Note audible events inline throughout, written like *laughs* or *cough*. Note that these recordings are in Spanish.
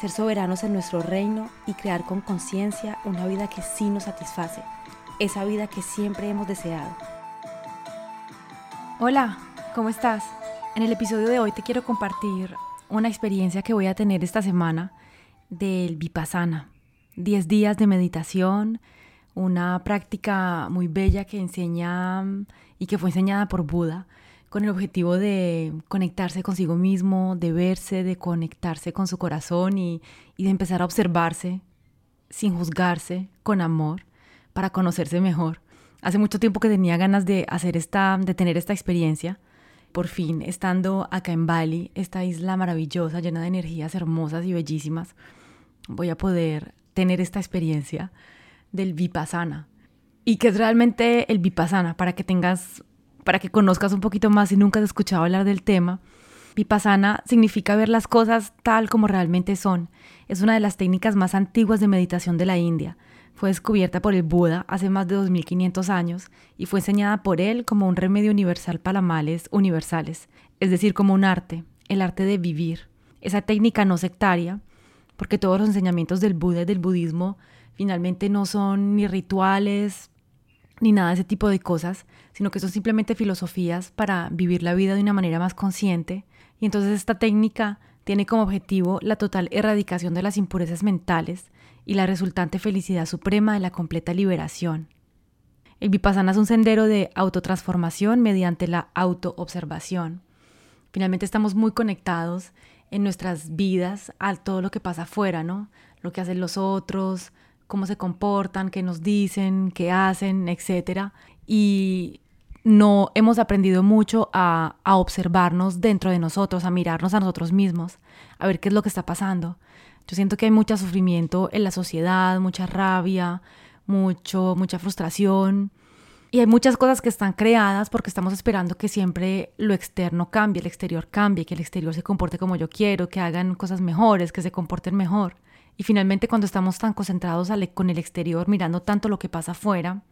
ser soberanos en nuestro reino y crear con conciencia una vida que sí nos satisface, esa vida que siempre hemos deseado. Hola, ¿cómo estás? En el episodio de hoy te quiero compartir una experiencia que voy a tener esta semana del Vipassana. 10 días de meditación, una práctica muy bella que enseña y que fue enseñada por Buda con el objetivo de conectarse consigo mismo, de verse, de conectarse con su corazón y, de empezar a observarse sin juzgarse, con amor, para conocerse mejor. Hace mucho tiempo que tenía ganas de hacer esta, de tener esta experiencia. Por fin, estando acá en Bali, esta isla maravillosa, llena de energías hermosas y bellísimas, voy a poder tener esta experiencia del Vipassana. ¿Y qué es realmente el Vipassana? Para que tengas para que conozcas un poquito más si nunca has escuchado hablar del tema. Vipassana significa ver las cosas tal como realmente son. Es una de las técnicas más antiguas de meditación de la India. Fue descubierta por el Buda hace más de 2500 años y fue enseñada por él como un remedio universal para males universales, es decir, como un arte, el arte de vivir. Esa técnica no sectaria, porque todos los enseñamientos del Buda y del budismo finalmente no son ni rituales, ni nada de ese tipo de cosas, sino que son simplemente filosofías para vivir la vida de una manera más consciente. Y entonces esta técnica tiene como objetivo la total erradicación de las impurezas mentales y la resultante felicidad suprema de la completa liberación. El vipassana es un sendero de autotransformación mediante la autoobservación. Finalmente estamos muy conectados en nuestras vidas a todo lo que pasa afuera, ¿no? Lo que hacen los otros, cómo se comportan, qué nos dicen, qué hacen, etc. Y no hemos aprendido mucho a, a, observarnos dentro de nosotros, a mirarnos a nosotros mismos, a ver qué es lo que está pasando. Yo siento que hay mucho sufrimiento en la sociedad, mucha rabia, mucho, mucha frustración. Y hay muchas cosas que están creadas porque estamos esperando que siempre lo externo cambie, el exterior cambie, que el exterior se comporte como yo quiero, que hagan cosas mejores, que se comporten mejor. Y finalmente cuando estamos tan concentrados con el exterior, mirando tanto lo que pasa afuera,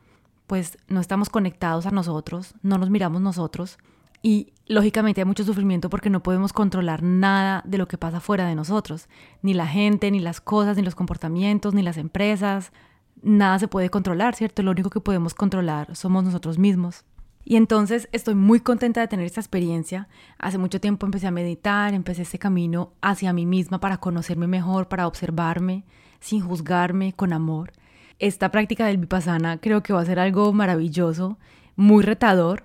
pues no estamos conectados a nosotros, no nos miramos nosotros. Y lógicamente hay mucho sufrimiento porque no podemos controlar nada de lo que pasa fuera de nosotros. Ni la gente, ni las cosas, ni los comportamientos, ni las empresas. Nada se puede controlar, ¿cierto? Lo único que podemos controlar somos nosotros mismos. Y entonces estoy muy contenta de tener esta experiencia. Hace mucho tiempo empecé a meditar, empecé este camino hacia mí misma para conocerme mejor, para observarme, sin juzgarme, con amor. Esta práctica del vipassana creo que va a ser algo maravilloso, muy retador,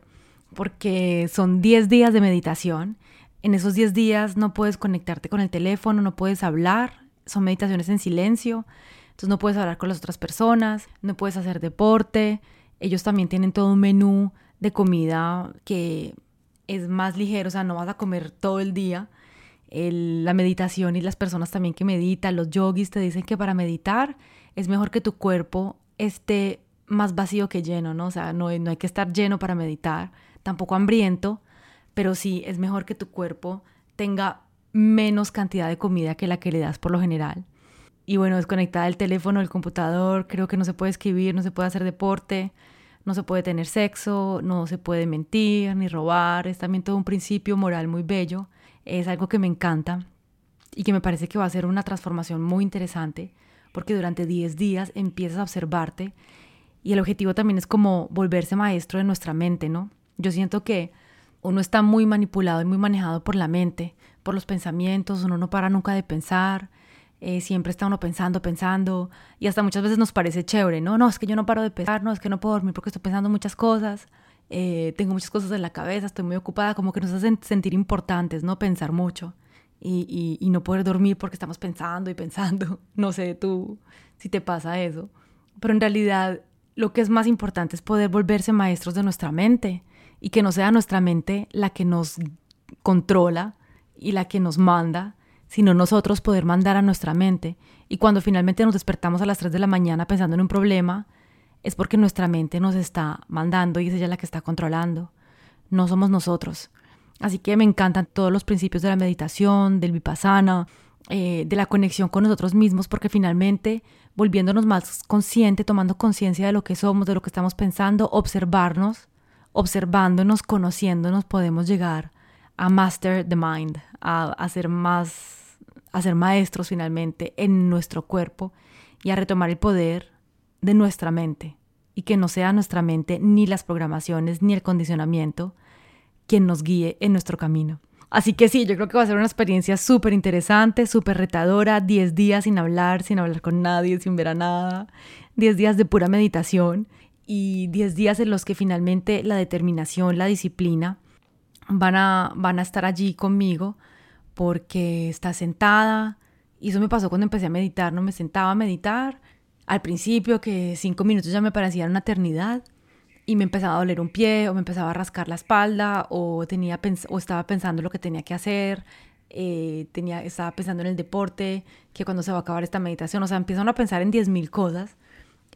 porque son 10 días de meditación. En esos 10 días no puedes conectarte con el teléfono, no puedes hablar, son meditaciones en silencio, entonces no puedes hablar con las otras personas, no puedes hacer deporte. Ellos también tienen todo un menú de comida que es más ligero, o sea, no vas a comer todo el día. la meditación y las personas también que meditan, los yogis te dicen que para meditar es mejor que tu cuerpo esté más vacío que lleno, ¿no? O sea, no, no hay que estar lleno para meditar, tampoco hambriento, pero sí es mejor que tu cuerpo tenga menos cantidad de comida que la que le das por lo general. Y bueno, desconectada el teléfono, el computador, creo que no se puede escribir, no se puede hacer deporte, no se puede tener sexo, no se puede mentir ni robar, es también todo un principio moral muy bello, es algo que me encanta y que me parece que va a ser una transformación muy interesante porque durante 10 días empiezas a observarte y el objetivo también es como volverse maestro de nuestra mente, ¿no? Yo siento que uno está muy manipulado y muy manejado por la mente, por los pensamientos, uno no para nunca de pensar, Eh, siempre está uno pensando, pensando, y hasta muchas veces nos parece chévere, ¿no? No, es que yo no paro de pensar, no, es que no puedo dormir porque estoy pensando muchas cosas, eh, tengo muchas cosas en la cabeza, estoy muy ocupada, como que nos hacen sentir importantes, ¿no? Pensar mucho y, y no poder dormir porque estamos pensando y pensando. *laughs* No sé tú si te pasa eso, pero en realidad lo que es más importante es poder volverse maestros de nuestra mente y que no sea nuestra mente la que nos controla y la que nos manda, sino nosotros poder mandar a nuestra mente. Y cuando finalmente nos despertamos a las 3 de la mañana pensando en un problema, es porque nuestra mente nos está mandando y es ella la que está controlando. No somos nosotros. Así que me encantan todos los principios de la meditación, del vipassana, eh, de la conexión con nosotros mismos, porque finalmente, volviéndonos más consciente, tomando conciencia de lo que somos, de lo que estamos pensando, observarnos, observándonos, conociéndonos, podemos llegar a master the mind, a, a ser más, a ser maestros finalmente en nuestro cuerpo y a retomar el poder de nuestra mente y que no sea nuestra mente ni las programaciones ni el condicionamiento quien nos guíe en nuestro camino. Así que sí, yo creo que va a ser una experiencia súper interesante, súper retadora, 10 días sin hablar, sin hablar con nadie, sin ver a nada, 10 días de pura meditación y 10 días en los que finalmente la determinación, la disciplina van a, van a estar allí conmigo porque está sentada. Y eso me pasó cuando empecé a meditar, no me sentaba a meditar. Al principio, que cinco minutos ya me parecían una eternidad y me empezaba a doler un pie o me empezaba a rascar la espalda o, tenía o estaba pensando lo que tenía que hacer, eh, tenía, estaba pensando en el deporte, que cuando se va a acabar esta meditación, o sea, empiezo a pensar en 10.000 cosas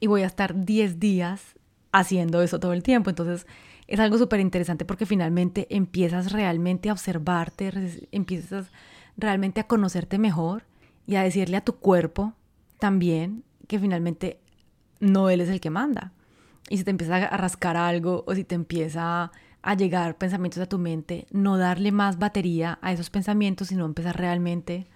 y voy a estar 10 días haciendo eso todo el tiempo. Entonces, es algo súper interesante porque finalmente empiezas realmente a observarte, empiezas realmente a conocerte mejor y a decirle a tu cuerpo también que finalmente no él es el que manda. Y si te empieza a rascar algo o si te empieza a llegar pensamientos a tu mente, no darle más batería a esos pensamientos, sino empezar realmente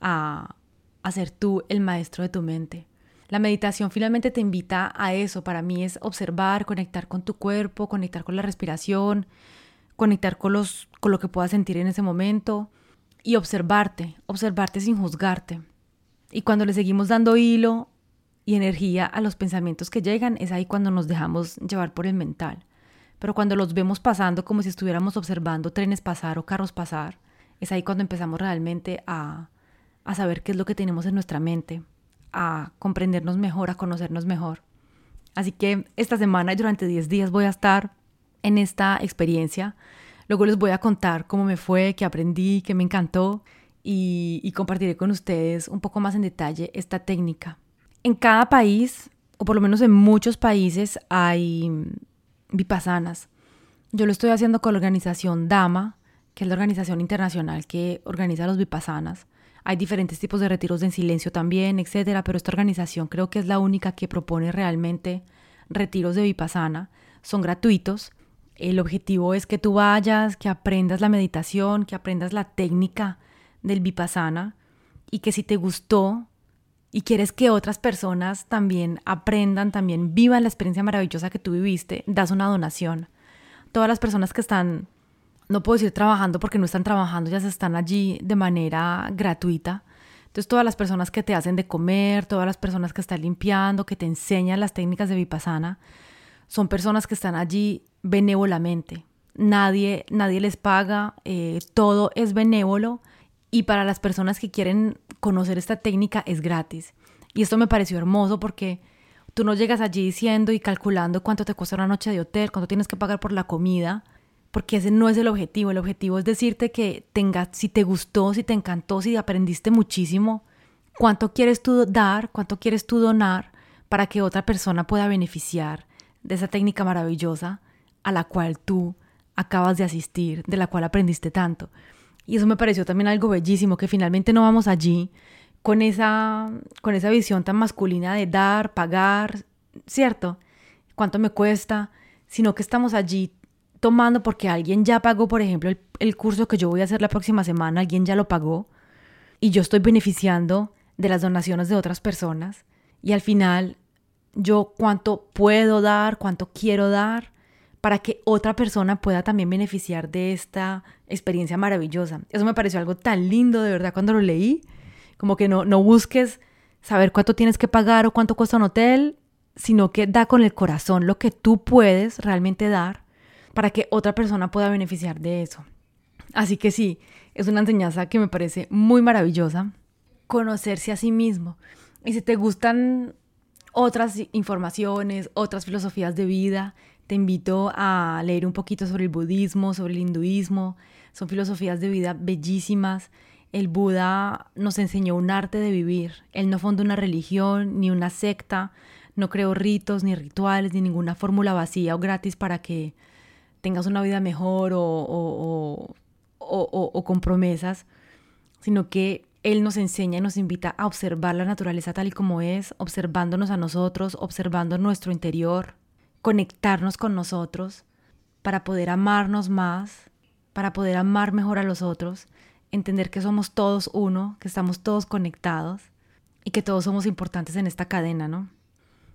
a, a ser tú el maestro de tu mente. La meditación finalmente te invita a eso. Para mí es observar, conectar con tu cuerpo, conectar con la respiración, conectar con, los, con lo que puedas sentir en ese momento y observarte, observarte sin juzgarte. Y cuando le seguimos dando hilo y energía a los pensamientos que llegan, es ahí cuando nos dejamos llevar por el mental. Pero cuando los vemos pasando como si estuviéramos observando trenes pasar o carros pasar, es ahí cuando empezamos realmente a, a saber qué es lo que tenemos en nuestra mente a comprendernos mejor, a conocernos mejor. Así que esta semana y durante 10 días voy a estar en esta experiencia. Luego les voy a contar cómo me fue, qué aprendí, qué me encantó y, compartiré con ustedes un poco más en detalle esta técnica. En cada país, o por lo menos en muchos países, hay vipassanas. Yo lo estoy haciendo con la organización DAMA, que es la organización internacional que organiza los vipassanas. Hay diferentes tipos de retiros en silencio también, etcétera, pero esta organización creo que es la única que propone realmente retiros de vipassana. Son gratuitos. El objetivo es que tú vayas, que aprendas la meditación, que aprendas la técnica del vipassana y que si te gustó y quieres que otras personas también aprendan, también vivan la experiencia maravillosa que tú viviste, das una donación. Todas las personas que están no puedo decir trabajando porque no están trabajando, ya se están allí de manera gratuita. Entonces todas las personas que te hacen de comer, todas las personas que están limpiando, que te enseñan las técnicas de vipassana, son personas que están allí benévolamente. Nadie, nadie les paga, eh, todo es benévolo y para las personas que quieren conocer esta técnica es gratis. Y esto me pareció hermoso porque tú no llegas allí diciendo y calculando cuánto te cuesta una noche de hotel, cuánto tienes que pagar por la comida, porque ese no es el objetivo. El objetivo es decirte que tenga, si te gustó, si te encantó, si aprendiste muchísimo, cuánto quieres tú dar, cuánto quieres tú donar para que otra persona pueda beneficiar de esa técnica maravillosa a la cual tú acabas de asistir, de la cual aprendiste tanto. Y eso me pareció también algo bellísimo, que finalmente no vamos allí con esa, con esa visión tan masculina de dar, pagar, ¿cierto? ¿Cuánto me cuesta? Sino que estamos allí tomando porque alguien ya pagó, por ejemplo, el, curso que yo voy a hacer la próxima semana, alguien ya lo pagó y yo estoy beneficiando de las donaciones de otras personas y al final yo cuánto puedo dar, cuánto quiero dar para que otra persona pueda también beneficiar de esta experiencia maravillosa. Eso me pareció algo tan lindo de verdad cuando lo leí, Como que no, no busques saber cuánto tienes que pagar o cuánto cuesta un hotel, sino que da con el corazón lo que tú puedes realmente dar para que otra persona pueda beneficiar de eso. Así que sí, es una enseñanza que me parece muy maravillosa, conocerse a sí mismo. Y si te gustan otras informaciones, otras filosofías de vida, te invito a leer un poquito sobre el budismo, sobre el hinduismo. Son filosofías de vida bellísimas. El Buda nos enseñó un arte de vivir. Él no fundó una religión ni una secta, no creó ritos ni rituales ni ninguna fórmula vacía o gratis para que tengas una vida mejor o, o, con promesas, sino que Él nos enseña y nos invita a observar la naturaleza tal y como es, observándonos a nosotros, observando nuestro interior, conectarnos con nosotros para poder amarnos más, para poder amar mejor a los otros, entender que somos todos uno, que estamos todos conectados y que todos somos importantes en esta cadena, ¿no?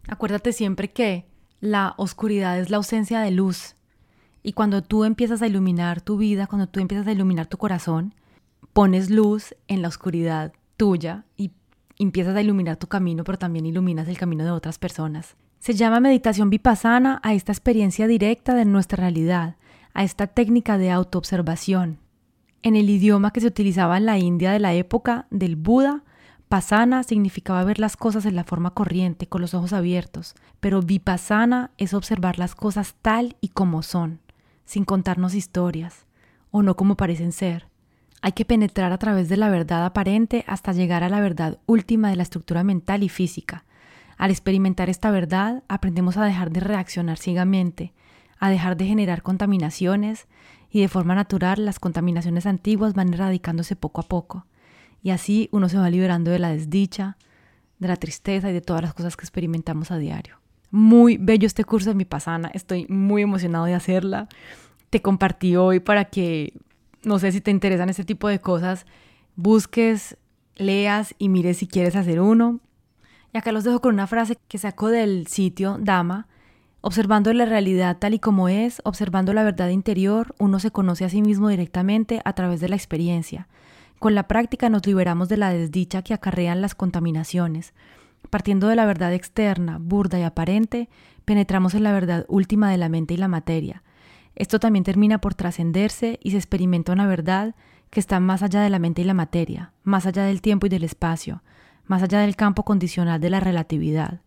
Acuérdate siempre que la oscuridad es la ausencia de luz y cuando tú empiezas a iluminar tu vida, cuando tú empiezas a iluminar tu corazón, pones luz en la oscuridad tuya y empiezas a iluminar tu camino, pero también iluminas el camino de otras personas. Se llama meditación vipassana a esta experiencia directa de nuestra realidad, a esta técnica de autoobservación. En el idioma que se utilizaba en la India de la época del Buda, Pasana significaba ver las cosas en la forma corriente, con los ojos abiertos, pero vipassana es observar las cosas tal y como son sin contarnos historias, o no como parecen ser. Hay que penetrar a través de la verdad aparente hasta llegar a la verdad última de la estructura mental y física. Al experimentar esta verdad, aprendemos a dejar de reaccionar ciegamente, a dejar de generar contaminaciones, y de forma natural las contaminaciones antiguas van erradicándose poco a poco. Y así uno se va liberando de la desdicha, de la tristeza y de todas las cosas que experimentamos a diario. Muy bello este curso de mi pasana, estoy muy emocionado de hacerla. Te compartí hoy para que, no sé si te interesan este tipo de cosas, busques, leas y mires si quieres hacer uno. Y acá los dejo con una frase que saco del sitio Dama. Observando la realidad tal y como es, observando la verdad interior, uno se conoce a sí mismo directamente a través de la experiencia. Con la práctica nos liberamos de la desdicha que acarrean las contaminaciones. Partiendo de la verdad externa, burda y aparente, penetramos en la verdad última de la mente y la materia. Esto también termina por trascenderse y se experimenta una verdad que está más allá de la mente y la materia, más allá del tiempo y del espacio, más allá del campo condicional de la relatividad.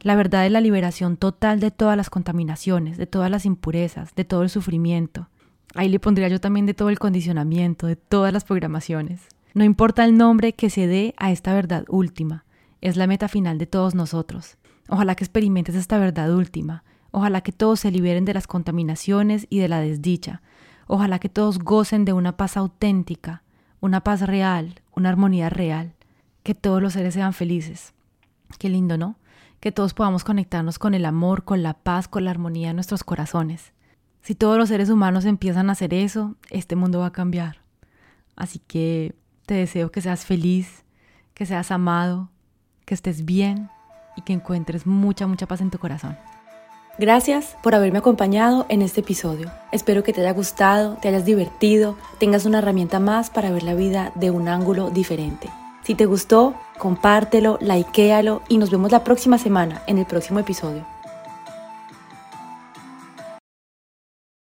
La verdad es la liberación total de todas las contaminaciones, de todas las impurezas, de todo el sufrimiento. Ahí le pondría yo también de todo el condicionamiento, de todas las programaciones. No importa el nombre que se dé a esta verdad última, es la meta final de todos nosotros. Ojalá que experimentes esta verdad última. Ojalá que todos se liberen de las contaminaciones y de la desdicha. Ojalá que todos gocen de una paz auténtica, una paz real, una armonía real. Que todos los seres sean felices. Qué lindo, ¿no? Que todos podamos conectarnos con el amor, con la paz, con la armonía en nuestros corazones. Si todos los seres humanos empiezan a hacer eso, este mundo va a cambiar. Así que te deseo que seas feliz, que seas amado, que estés bien y que encuentres mucha, mucha paz en tu corazón. Gracias por haberme acompañado en este episodio. Espero que te haya gustado, te hayas divertido, tengas una herramienta más para ver la vida de un ángulo diferente. Si te gustó, compártelo, likealo y nos vemos la próxima semana en el próximo episodio.